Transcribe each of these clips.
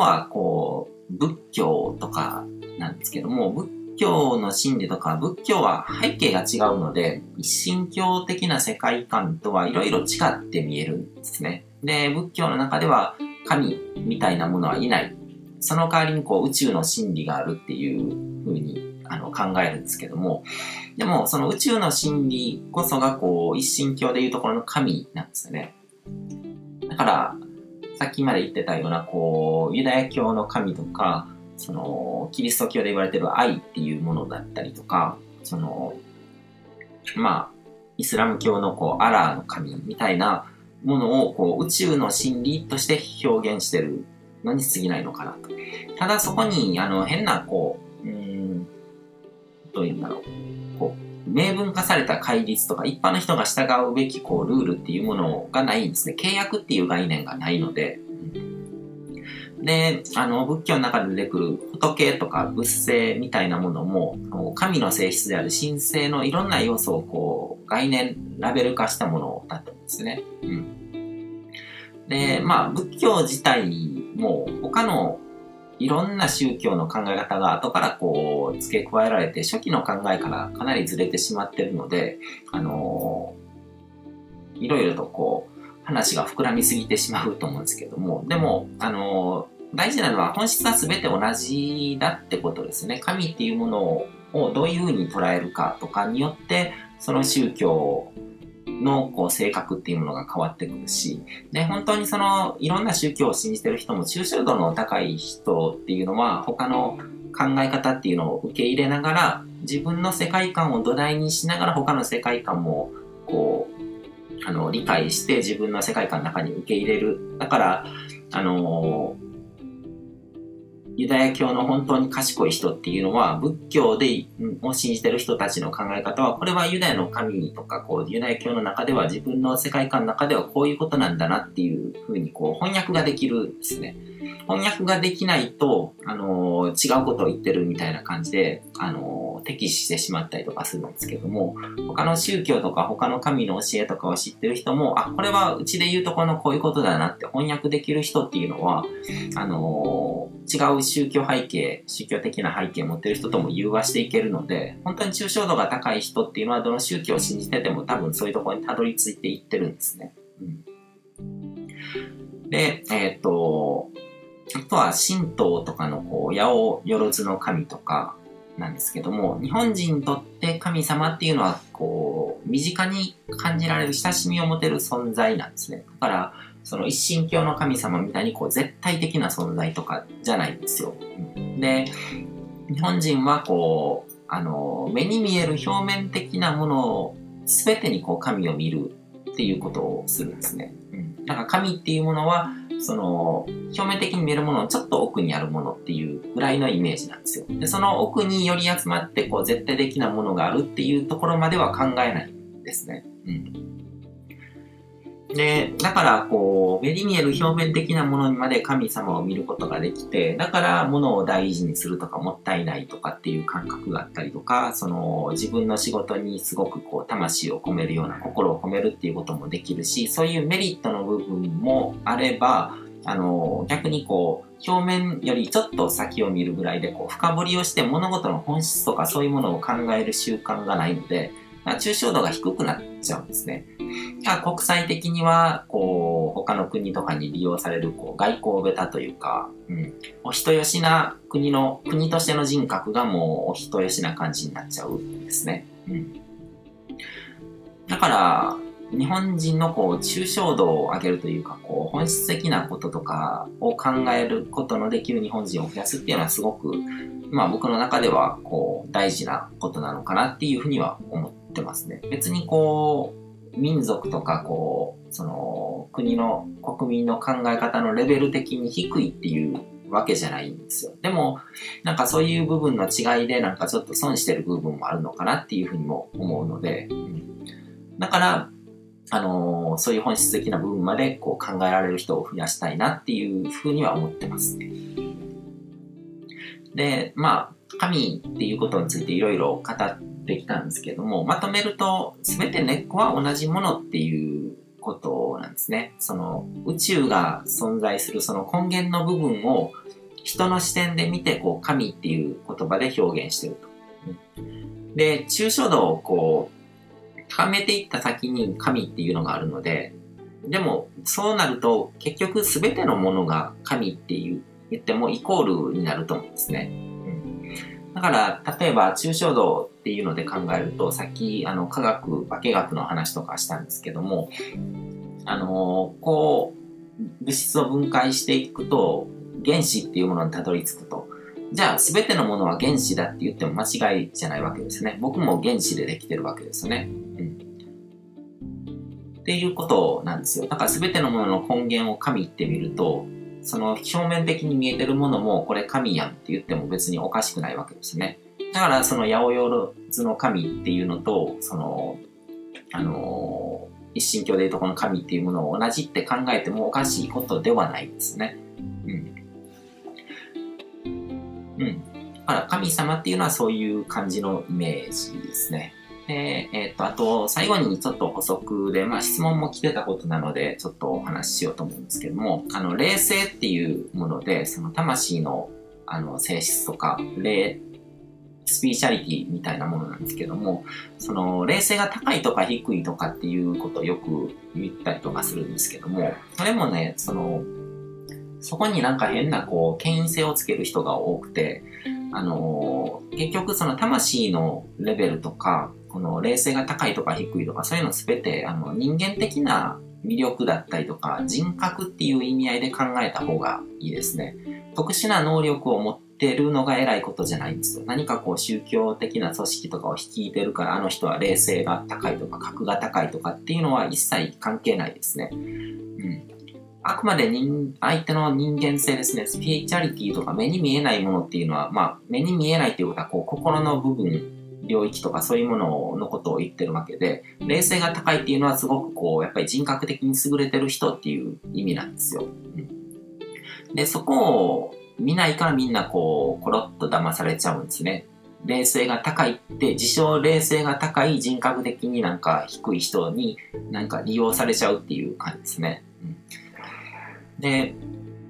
は、こう、仏教とかなんですけども、仏教の真理とか、仏教は背景が違うので、一神教的な世界観とはいろいろ違って見えるんですね。で、仏教の中では神みたいなものはいない。その代わりにこう宇宙の真理があるっていうふうにあの考えるんですけども、でもその宇宙の真理こそがこう一神教でいうところの神なんですよね。だから、さっきまで言ってたようなこうユダヤ教の神とか、その、キリスト教で言われてる愛っていうものだったりとか、その、まあ、イスラム教のこう、アラーの神みたいなものをこう、宇宙の真理として表現してるのに過ぎないのかなと。ただそこに、あの、変な、こう、うん、どういうんだろう。こう、明文化された戒律とか、一般の人が従うべき、こう、ルールっていうものがないんですね。契約っていう概念がないので、で、あの、仏教の中で出てくる仏とか仏性みたいなものも、神の性質である神性のいろんな要素をこう、概念、ラベル化したものだったんですね。うん。で、まあ、仏教自体も他のいろんな宗教の考え方が後からこう付け加えられて初期の考えからかなりずれてしまってるので、あのいろいろとこう話が膨らみすぎてしまうと思うんですけども、でも、あの、大事なのは本質は全て同じだってことですね。神っていうものをどういうふうに捉えるかとかによって、その宗教のこう性格っていうものが変わってくるし、で、本当にそのいろんな宗教を信じてる人も抽象度の高い人っていうのは他の考え方っていうのを受け入れながら自分の世界観を土台にしながら他の世界観もこうあの、理解して自分の世界観の中に受け入れる。だから、あのユダヤ教の本当に賢い人っていうのは、仏教で、を信じてる人たちの考え方は、これはユダヤの神とか、こう、ユダヤ教の中では自分の世界観の中ではこういうことなんだなっていうふうに、こう、翻訳ができるんですね。翻訳ができないと、あの違うことを言ってるみたいな感じで、あの敵視してしまったりとかするんですけども、他の宗教とか他の神の教えとかを知ってる人も、あ、これはうちで言うとこのこういうことだなって翻訳できる人っていうのは、あのー、違う宗教背景、宗教的な背景を持ってる人とも融和していけるので、本当に抽象度が高い人っていうのはどの宗教を信じてても多分そういうところにたどり着いていってるんですね。うん、で、えっ、と、あとは神道とかのこう、八百万の神とか、なんですけども、日本人にとって神様っていうのは、こう、身近に感じられる親しみを持てる存在なんですね。だから、その一神教の神様みたいにこう絶対的な存在とかじゃないんですよ。で、日本人はこう、あの、目に見える表面的なものを全てにこう神を見るっていうことをするんですね。うん。だから神っていうものはその、表面的に見えるものをちょっと奥にあるものっていうぐらいのイメージなんですよ。で、その奥により集まって、こう、絶対的なものがあるっていうところまでは考えないんですね。うん。で、だから、こう、目に見える表面的なものにまで神様を見ることができて、だから物を大事にするとかもったいないとかっていう感覚があったりとか、その、自分の仕事にすごくこう、魂を込めるような心を込めるっていうこともできるし、そういうメリットの部分もあれば、あの、逆にこう、表面よりちょっと先を見るぐらいで、こう、深掘りをして物事の本質とかそういうものを考える習慣がないので、抽象度が低くなっちゃうんですね。国際的には、こう、他の国とかに利用される、こう、外交ベタというか、うん、お人よしな国の、国としての人格がもうお人よしな感じになっちゃうんですね。うん。だから、日本人のこう、抽象度を上げるというか、こう、本質的なこととかを考えることのできる日本人を増やすっていうのはすごく、まあ僕の中では、こう、大事なことなのかなっていうふうには思ってますね。別にこう、民族とかこう、その、国の国民の考え方のレベル的に低いっていうわけじゃないんですよ。でも、なんかそういう部分の違いでなんかちょっと損してる部分もあるのかなっていうふうにも思うので、うん、だから、あのー、そういう本質的な部分までこう考えられる人を増やしたいなっていうふうには思ってますね。で、まあ、神っていうことについていろいろ語ってきたんですけども、まとめると、すべて根っこは同じものっていうことなんですね。その宇宙が存在するその根源の部分を人の視点で見て、こう、神っていう言葉で表現してると。で、抽象度をこう、高めていった先に神っていうのがあるので、でも、そうなると、結局全てのものが神っていう言ってもイコールになると思うんですね。うん、だから、例えば、抽象度っていうので考えると、さっき、あの、科学、化学の話とかしたんですけども、あのこう、物質を分解していくと、原子っていうものにたどり着くと。じゃあ、すべてのものは原子だって言っても間違いじゃないわけですね。僕も原子でできてるわけですよね。うん。っていうことなんですよ。だからすべてのものの根源を神ってみると、その表面的に見えてるものも、これ神やんって言っても別におかしくないわけですね。だから、その八百万の神っていうのと、その、あのー、一神教でいうとこの神っていうものを同じって考えてもおかしいことではないですね。うん。うん。だから神様っていうのはそういう感じのイメージですね。で、えっ、と、あと、最後にちょっと補足で、まあ質問も来てたことなので、ちょっとお話ししようと思うんですけども、あの、霊性っていうもので、その魂の、あの、性質とか、霊、スピーチャリティみたいなものなんですけども、その、霊性が高いとか低いとかっていうことをよく言ったりとかするんですけども、それもね、その、そこになんか変なこう、権威性をつける人が多くて、あのー、結局その魂のレベルとか、この冷静が高いとか低いとか、そういうのすべて、あの、人間的な魅力だったりとか、人格っていう意味合いで考えた方がいいですね。特殊な能力を持ってるのが偉いことじゃないんですよ。何かこう宗教的な組織とかを率いてるから、あの人は冷静が高いとか、格が高いとかっていうのは一切関係ないですね。うん。あくまで人、相手の人間性ですね。スピリチャリティとか目に見えないものっていうのは、まあ、目に見えないっていうことは、こう、心の部分、領域とかそういうもののことを言ってるわけで、冷静が高いっていうのはすごくこう、やっぱり人格的に優れてる人っていう意味なんですよ。うん、で、そこを見ないからみんなこう、コロッと騙されちゃうんですね。冷静が高いって、自称冷静が高い人格的になんか低い人になんか利用されちゃうっていう感じですね。うんで、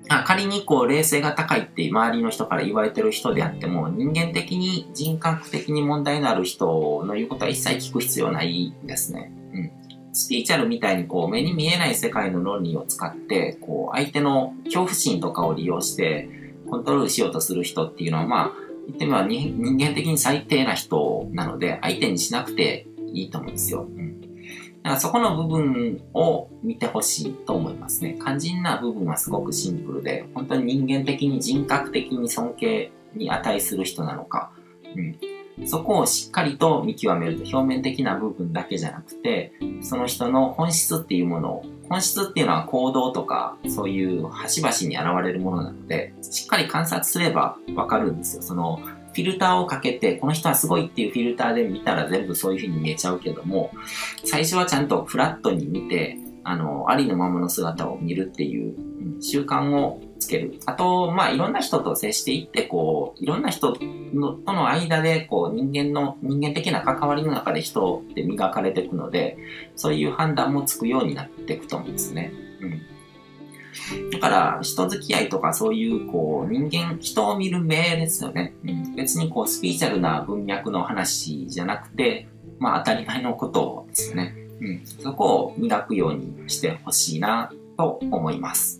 あ仮にこう冷静が高いって周りの人から言われてる人であっても人間的に人格的に問題のある人の言うことは一切聞く必要ないんですね。うん。スピーチャルみたいにこう目に見えない世界の論理を使ってこう相手の恐怖心とかを利用してコントロールしようとする人っていうのはまあ言ってみれば人間的に最低な人なので相手にしなくていいと思うんですよ。うんだからそこの部分を見てほしいと思いますね。肝心な部分はすごくシンプルで、本当に人間的に人格的に尊敬に値する人なのか、うん、そこをしっかりと見極めると表面的な部分だけじゃなくて、その人の本質っていうものを、本質っていうのは行動とか、そういう端々に現れるものなので、しっかり観察すればわかるんですよ。そのフィルターをかけて、この人はすごいっていうフィルターで見たら全部そういう風に見えちゃうけども、最初はちゃんとフラットに見て、あの、ありのままの姿を見るっていう、うん、習慣をける。あと、まあ、いろんな人と接していって、こう、いろんな人のとの間で、こう、人間の、人間的な関わりの中で人って磨かれていくので、そういう判断もつくようになっていくと思うんですね。うん。だから、人付き合いとかそういう、こう、人間、人を見る目ですよね。うん、別にこう、スピーチャルな文脈の話じゃなくて、まあ当たり前のことですね。うん、そこを磨くようにしてほしいなと思います。